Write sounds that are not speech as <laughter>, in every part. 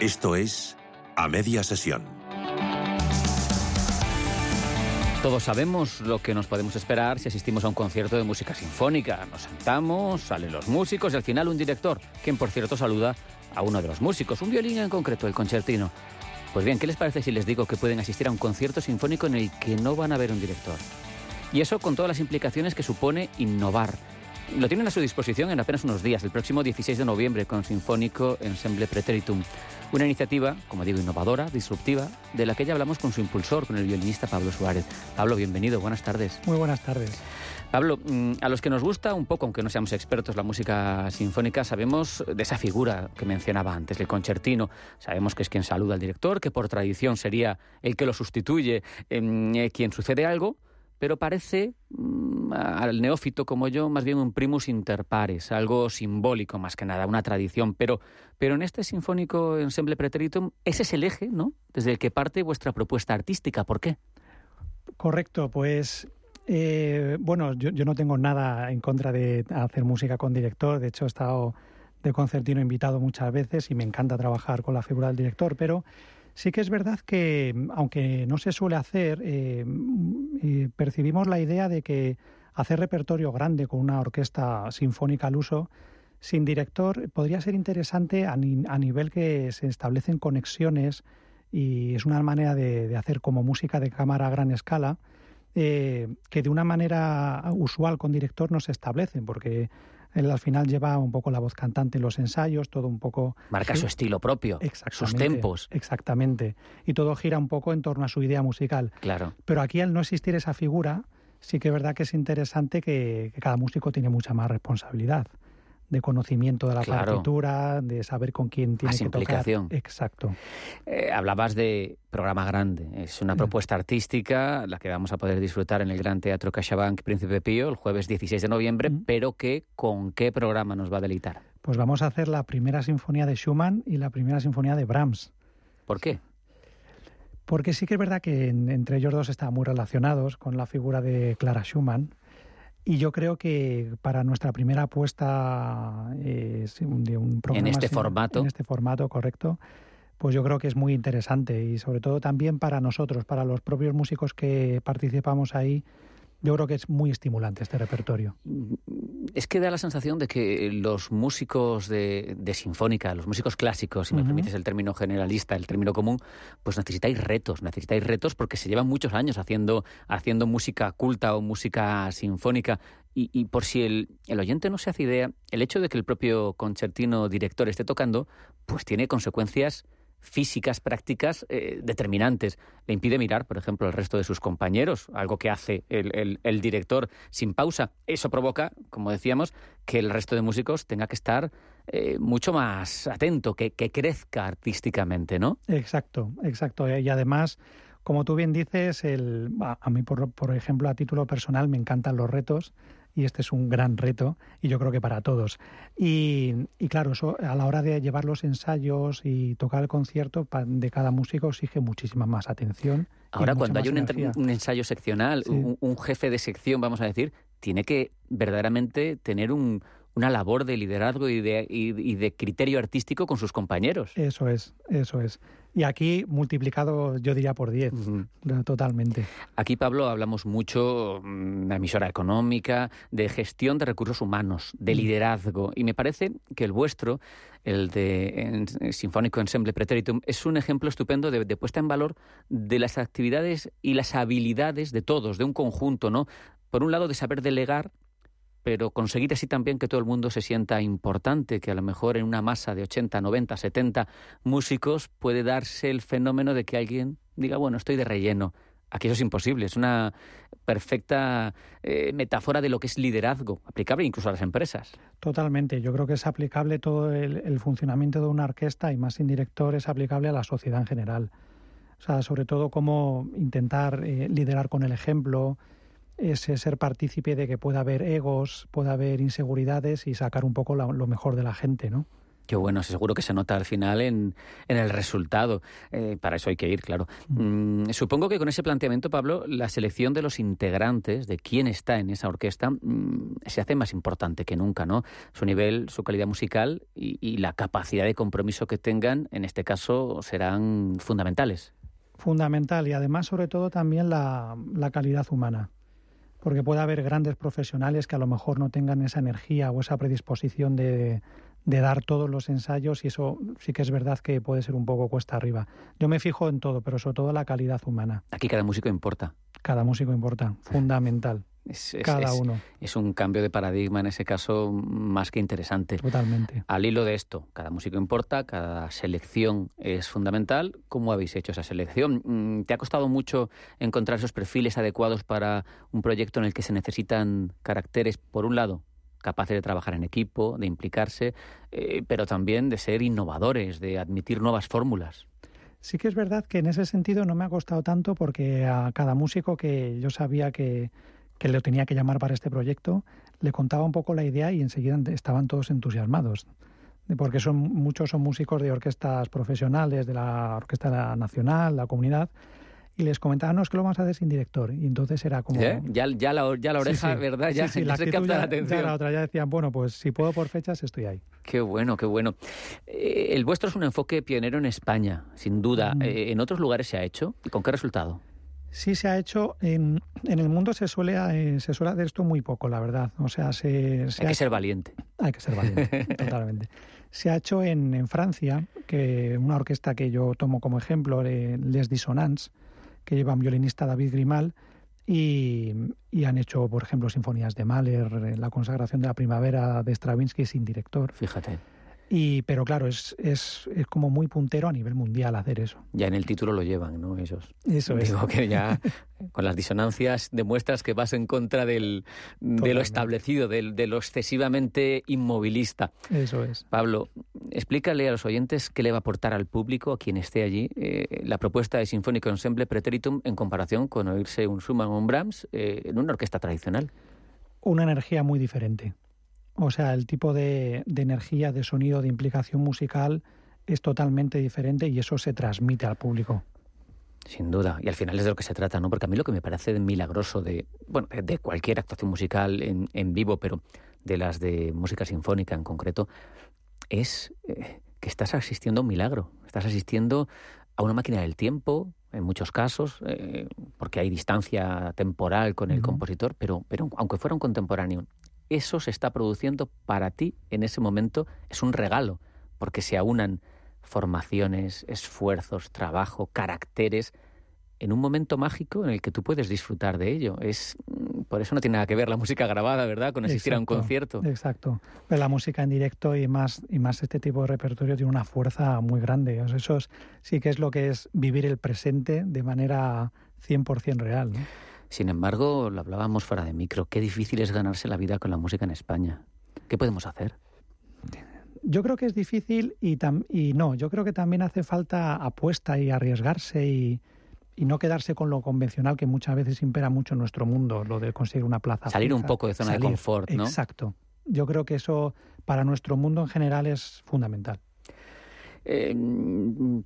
Esto es A Media Sesión. Todos sabemos lo que nos podemos esperar si asistimos a un concierto de música sinfónica. Nos sentamos, salen los músicos y al final un director, quien por cierto saluda a uno de los músicos, un violín en concreto, el concertino. Pues bien, ¿qué les parece si les digo que pueden asistir a un concierto sinfónico en el que no van a ver un director? Y eso con todas las implicaciones que supone innovar. Lo tienen a su disposición en apenas unos días, el próximo 16 de noviembre, con Sinfónico Ensemble Preteritum. Una iniciativa, como digo, innovadora, disruptiva, de la que ya hablamos con su impulsor, con el violinista Pablo Suárez. Pablo, bienvenido, buenas tardes. Muy buenas tardes. Pablo, mm, a los que nos gusta un poco, aunque no seamos expertos, la música sinfónica, sabemos de esa figura que mencionaba antes, el concertino. Sabemos que es quien saluda al director, que por tradición sería el que lo sustituye, em, eh, quien sucede algo, pero parece mm, al neófito como yo más bien un primus inter pares, algo simbólico más que nada, una tradición. Pero, pero en este sinfónico ensemble preteritum, ese es el eje, ¿no? Desde el que parte vuestra propuesta artística. ¿Por qué? Correcto, pues eh, bueno, yo, yo, no tengo nada en contra de hacer música con director. De hecho, he estado de concertino invitado muchas veces y me encanta trabajar con la figura del director, pero Sí que es verdad que, aunque no se suele hacer, eh, percibimos la idea de que hacer repertorio grande con una orquesta sinfónica al uso, sin director, podría ser interesante a, nivel que se establecen conexiones y es una manera de, hacer como música de cámara a gran escala, eh, que de una manera usual con director no se establecen, porque él al final lleva un poco la voz cantante en los ensayos, todo un poco... Marca su estilo propio, sus tempos. Exactamente. Y todo gira un poco en torno a su idea musical. Claro. Pero aquí al no existir esa figura, sí que es verdad que es interesante que cada músico tiene mucha más responsabilidad de conocimiento de la partitura, de saber con quién tiene que implicación. tocar. Exacto. Eh, hablabas de programa grande. Es una mm. propuesta artística la que vamos a poder disfrutar en el Gran Teatro CaixaBank Príncipe Pío el jueves 16 de noviembre, mm. pero que ¿con qué programa nos va a deleitar? Pues vamos a hacer la primera sinfonía de Schumann y la primera sinfonía de Brahms. ¿Por qué? Porque sí que es verdad que entre ellos dos están muy relacionados con la figura de Clara Schumann, y yo creo que para nuestra primera apuesta eh, de un programa en este formato, en este formato correcto, pues yo creo que es muy interesante y sobre todo también para nosotros, para los propios músicos que participamos ahí, yo creo que es muy estimulante este repertorio. Es que da la sensación de que los músicos de, sinfónica, los músicos clásicos, si me permites el término generalista, el término común, pues necesitáis retos, necesitáis retos porque se llevan muchos años haciendo, haciendo música culta o música sinfónica. Y, por si el, el, oyente no se hace idea, el hecho de que el propio concertino director esté tocando, pues tiene consecuencias físicas prácticas eh, determinantes. Le impide mirar, por ejemplo, al resto de sus compañeros, algo que hace el, director sin pausa. Eso provoca, como decíamos, que el resto de músicos tenga que estar eh, mucho más atento, que, crezca artísticamente, ¿no? Exacto, exacto. Y además, como tú bien dices, el, a mí, por, por ejemplo, a título personal, me encantan los retos y este es un gran reto y yo creo que para todos. Y, claro, eso a la hora de llevar los ensayos y tocar el concierto de cada músico exige muchísima más atención. Ahora, cuando hay un, ensayo seccional, un, jefe de sección, vamos a decir, tiene que verdaderamente tener un, una labor de liderazgo y de, y de criterio artístico con sus compañeros. Eso es, eso es. Y aquí multiplicado, yo diría, por 10, totalmente. Aquí, Pablo, hablamos mucho mm, de emisora económica, de gestión de recursos humanos, de mm. liderazgo. Y me parece que el vuestro, el de Sinfónico Ensemble Preteritum, es un ejemplo estupendo de, de, puesta en valor de las actividades y las habilidades de todos, de un conjunto, ¿no? Por un lado, de saber delegar pero conseguir así también que todo el mundo se sienta importante, que a lo mejor en una masa de 80, 90, 70 músicos puede darse el fenómeno de que alguien diga, bueno, estoy de relleno. Aquí eso es imposible, es una perfecta eh, metáfora de lo que es liderazgo, aplicable incluso a las empresas. Totalmente, yo creo que es aplicable todo el, funcionamiento de una orquesta y más sin director es aplicable a la sociedad en general. O sea, sobre todo cómo intentar eh, liderar con el ejemplo, es ser partícipe de que pueda haber egos, pueda haber inseguridades y sacar un poco lo mejor de la gente, ¿no? Qué bueno, seguro que se nota al final en, el resultado. Eh, para eso hay que ir, claro. Mm. Mm, supongo que con ese planteamiento, Pablo, la selección de los integrantes, de quién está en esa orquesta, mm, se hace más importante que nunca, ¿no? Su nivel, su calidad musical y, la capacidad de compromiso que tengan, en este caso, serán fundamentales. Fundamental y además, sobre todo, también la calidad humana porque puede haber grandes profesionales que a lo mejor no tengan esa energía o esa predisposición de, de dar todos los ensayos y eso sí que es verdad que puede ser un poco cuesta arriba. Yo me fijo en todo, pero sobre todo la calidad humana. Aquí cada músico importa. Cada músico importa, fundamental. Es, cada uno. Es un cambio de paradigma en ese caso más que interesante. Totalmente. Al hilo de esto, cada músico importa, cada selección es fundamental. ¿Cómo habéis hecho esa selección? Mm, ¿Te ha costado mucho encontrar esos perfiles adecuados para un proyecto en el que se necesitan caracteres, por un lado, capaces de trabajar en equipo, de implicarse, eh, pero también de ser innovadores, de admitir nuevas fórmulas. Sí que es verdad que en ese sentido no me ha costado tanto porque a cada músico que yo sabía que, que le tenía que llamar para este proyecto, le contaba un poco la idea y enseguida estaban todos entusiasmados. Porque son, muchos son músicos de orquestas profesionales, de la Orquesta Nacional, la comunidad, y les comentaba, no, es que lo vamos a hacer sin director. Y entonces era como... ¿Eh? Ya, ya, la, ya la oreja, ¿verdad? Ya, <laughs> la se capta la atención. Ya la otra ya decían, bueno, pues si puedo por fechas, estoy ahí. Qué bueno, qué bueno. Eh, el vuestro es un enfoque pionero en España, sin duda. Mm. Eh, ¿En otros lugares se ha hecho? ¿Y con qué resultado? Sí se ha hecho. En, en el mundo se suele, se suele hacer esto muy poco, la verdad. O sea, se, hay que ser valiente. Hay que ser valiente, <laughs> totalmente. Se ha hecho en, en, Francia, que una orquesta que yo tomo como ejemplo, Les Dissonances, que llevan violinista David Grimal y, han hecho, por ejemplo, sinfonías de Mahler, la consagración de la primavera de Stravinsky sin director. Fíjate. Y, pero claro, es, es, es, como muy puntero a nivel mundial hacer eso. Ya en el título lo llevan, ¿no? Ellos. Eso Digo que ya <laughs> con las disonancias demuestras que vas en contra del, de lo establecido, de, de, lo excesivamente inmovilista. Eso es. Pablo, explícale a los oyentes qué le va a aportar al público, a quien esté allí, eh, la propuesta de Sinfónico Ensemble Preteritum en comparación con oírse un Schumann o un Brahms eh, en una orquesta tradicional. Una energía muy diferente o sea, el tipo de, energía, de sonido, de implicación musical es totalmente diferente y eso se transmite al público. Sin duda, y al final es de lo que se trata, ¿no? Porque a mí lo que me parece milagroso de, bueno, de cualquier actuación musical en, en vivo, pero de las de música sinfónica en concreto, es eh, que estás asistiendo a un milagro. Estás asistiendo a una máquina del tiempo, en muchos casos, eh, porque hay distancia temporal con el compositor, pero, pero aunque fuera un contemporáneo, eso se está produciendo para ti en ese momento, es un regalo, porque se aunan formaciones, esfuerzos, trabajo, caracteres, en un momento mágico en el que tú puedes disfrutar de ello. Es mm, por eso no tiene nada que ver la música grabada, ¿verdad? Con asistir a un concierto. Exacto. Pero la música en directo y más y más este tipo de repertorio tiene una fuerza muy grande. eso sí que es lo que es vivir el presente de manera 100% real, ¿no? Sin embargo, lo hablábamos fuera de micro, qué difícil es ganarse la vida con la música en España. ¿Qué podemos hacer? Yo creo que es difícil y, y no, yo creo que también hace falta apuesta y arriesgarse y, no quedarse con lo convencional que muchas veces impera mucho en nuestro mundo, lo de conseguir una plaza. Salir un poco de zona de confort, ¿no? Exacto. Yo creo que eso para nuestro mundo en general es fundamental. Eh,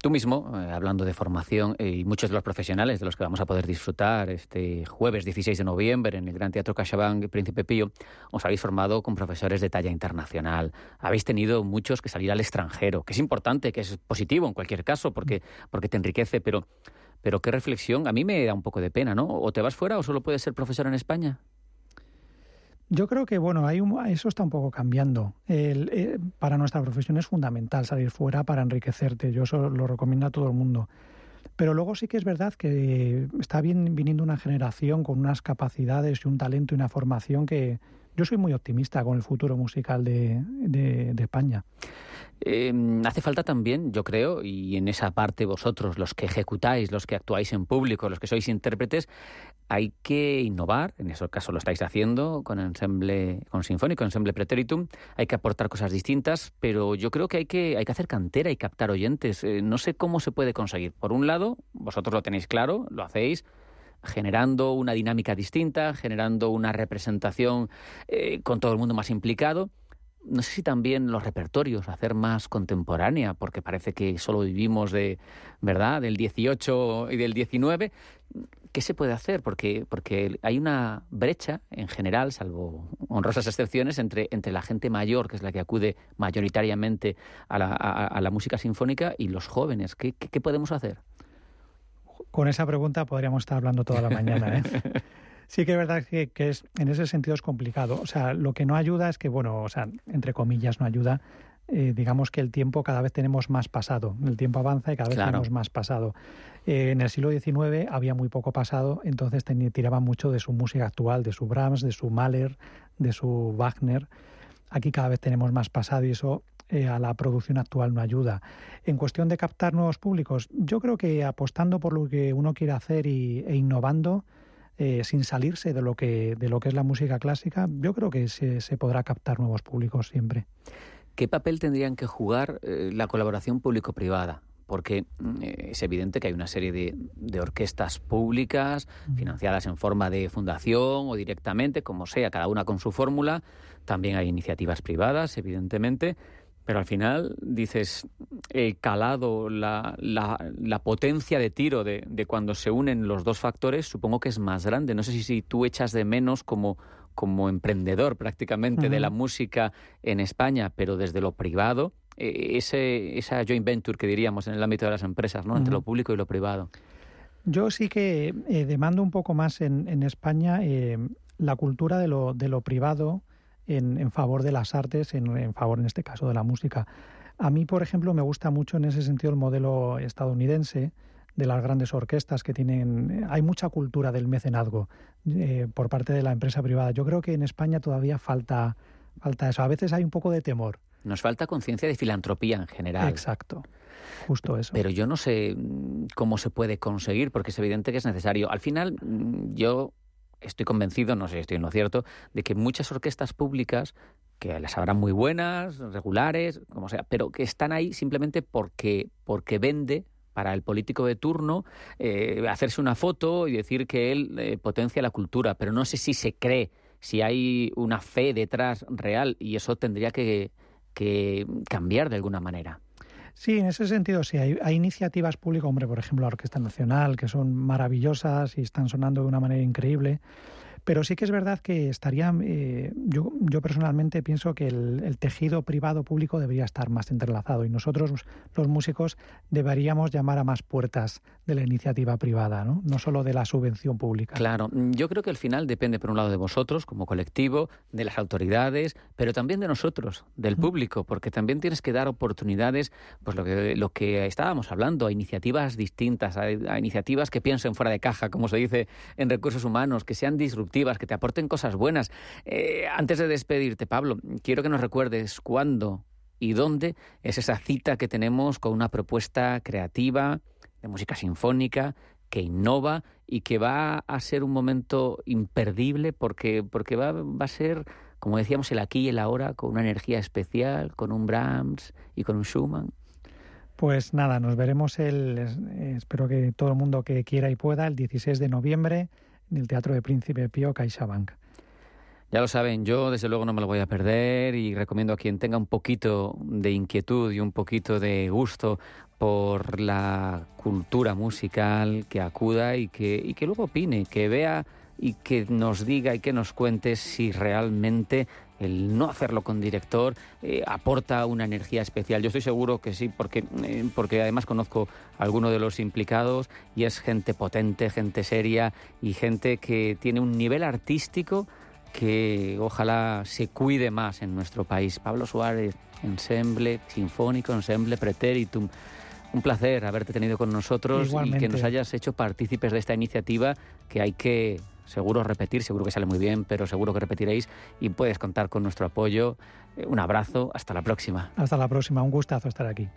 tú mismo, eh, hablando de formación, eh, y muchos de los profesionales de los que vamos a poder disfrutar este jueves 16 de noviembre en el Gran Teatro CaixaBank Príncipe Pío, os habéis formado con profesores de talla internacional. Habéis tenido muchos que salir al extranjero, que es importante, que es positivo en cualquier caso, porque, porque te enriquece, pero, pero qué reflexión. A mí me da un poco de pena, ¿no? O te vas fuera o solo puedes ser profesor en España. Yo creo que bueno, hay eso está un poco cambiando. Eh, para nuestra profesión es fundamental salir fuera para enriquecerte. Yo eso lo recomiendo a todo el mundo. Pero luego sí que es verdad que está bien viniendo una generación con unas capacidades y un talento y una formación que yo soy muy optimista con el futuro musical de, de España. Em, hace falta también, yo creo, y en esa parte vosotros, los que ejecutáis, los que actuáis en público, los que sois intérpretes, hay que innovar, en ese caso lo estáis haciendo con ensemble, con Sinfónico, ensemble Preteritum, hay que aportar cosas distintas, pero yo creo que hay que, hay que hacer cantera y captar oyentes. Eh, no sé cómo se puede conseguir. Por un lado, vosotros lo tenéis claro, lo hacéis, generando una dinámica distinta, generando una representación eh, con todo el mundo más implicado no sé si también los repertorios, hacer más contemporánea, porque parece que solo vivimos de, ¿verdad?, del 18 y del 19. ¿Qué se puede hacer? Porque, porque hay una brecha en general, salvo honrosas excepciones, entre, entre la gente mayor, que es la que acude mayoritariamente a la, a, la música sinfónica, y los jóvenes. ¿Qué, qué, podemos hacer? Con esa pregunta podríamos estar hablando toda la mañana. ¿eh? <laughs> Sí que es verdad que, que, es, en ese sentido es complicado. O sea, lo que no ayuda es que, bueno, o sea, entre comillas no ayuda, eh, digamos que el tiempo cada vez tenemos más pasado. El tiempo avanza y cada vez tenemos más pasado. Eh, en el siglo XIX había muy poco pasado, entonces tiraba mucho de su música actual, de su Brahms, de su Mahler, de su Wagner. Aquí cada vez tenemos más pasado y eso eh, a la producción actual no ayuda. En cuestión de captar nuevos públicos, yo creo que apostando por lo que uno quiere hacer y, e innovando, sin salirse de lo que de lo que es la música clásica, yo creo que se, se podrá captar nuevos públicos siempre. ¿Qué papel tendrían que jugar eh, la colaboración público-privada? Porque mm, es evidente que hay una serie de, orquestas públicas financiadas en forma de fundación o directamente, como sea, cada una con su fórmula. También hay iniciativas privadas, evidentemente. Pero al final dices, el calado, la, la, potencia de tiro de, de, cuando se unen los dos factores, supongo que es más grande. No sé si, si tú echas de menos como como emprendedor prácticamente de la música en España, pero desde lo privado, eh, ese, esa joint venture que diríamos en el ámbito de las empresas, ¿no? entre lo público y lo privado. Yo sí que eh, demando un poco más en, en España eh, la cultura de lo, de lo privado en, en favor de las artes, en, en favor en este caso de la música. A mí, por ejemplo, me gusta mucho en ese sentido el modelo estadounidense, de las grandes orquestas que tienen. Hay mucha cultura del mecenazgo eh, por parte de la empresa privada. Yo creo que en España todavía falta, falta eso. A veces hay un poco de temor. Nos falta conciencia de filantropía en general. Exacto. Justo eso. Pero yo no sé mm, cómo se puede conseguir, porque es evidente que es necesario. Al final, mm, yo estoy convencido, no sé si estoy en lo cierto, de que muchas orquestas públicas, que las habrán muy buenas, regulares, como sea, pero que están ahí simplemente porque, porque vende para el político de turno eh, hacerse una foto y decir que él eh, potencia la cultura, pero no sé si se cree, si hay una fe detrás real y eso tendría que, cambiar de alguna manera. Sí, en ese sentido sí. Hay, hay, iniciativas públicas, hombre, por ejemplo, la Orquesta Nacional, que son maravillosas y están sonando de una manera increíble. Pero sí que es verdad que estaría, eh, yo, yo personalmente pienso que el, tejido privado-público debería estar más entrelazado y nosotros, los músicos, deberíamos llamar a más puertas de la iniciativa privada, ¿no? no solo de la subvención pública. Claro, yo creo que al final depende, por un lado, de vosotros como colectivo, de las autoridades, pero también de nosotros, del público, porque también tienes que dar oportunidades, pues lo que, lo que estábamos hablando, a iniciativas distintas, a, a iniciativas que piensen fuera de caja, como se dice en recursos humanos, que sean disruptivas que te aporten cosas buenas. Eh, antes de despedirte, Pablo, quiero que nos recuerdes cuándo y dónde es esa cita que tenemos con una propuesta creativa de música sinfónica que innova y que va a ser un momento imperdible porque, porque va, va a ser, como decíamos, el aquí y el ahora, con una energía especial, con un Brahms y con un Schumann. Pues nada, nos veremos el, espero que todo el mundo que quiera y pueda, el 16 de noviembre en el Teatro de Príncipe Pío CaixaBank. Ya lo saben, yo desde luego no me lo voy a perder y recomiendo a quien tenga un poquito de inquietud y un poquito de gusto por la cultura musical que acuda y que, y que luego opine, que vea y que nos diga y que nos cuente si realmente el no hacerlo con director eh, aporta una energía especial. Yo estoy seguro que sí, porque, eh, porque además conozco a algunos de los implicados y es gente potente, gente seria y gente que tiene un nivel artístico que ojalá se cuide más en nuestro país. Pablo Suárez, ensemble sinfónico, ensemble preteritum. Un placer haberte tenido con nosotros y que nos hayas hecho partícipes de esta iniciativa que hay que seguro repetir, seguro que sale muy bien, pero seguro que repetiréis y puedes contar con nuestro apoyo. Eh, un abrazo, hasta la próxima. Hasta la próxima, un gustazo estar aquí.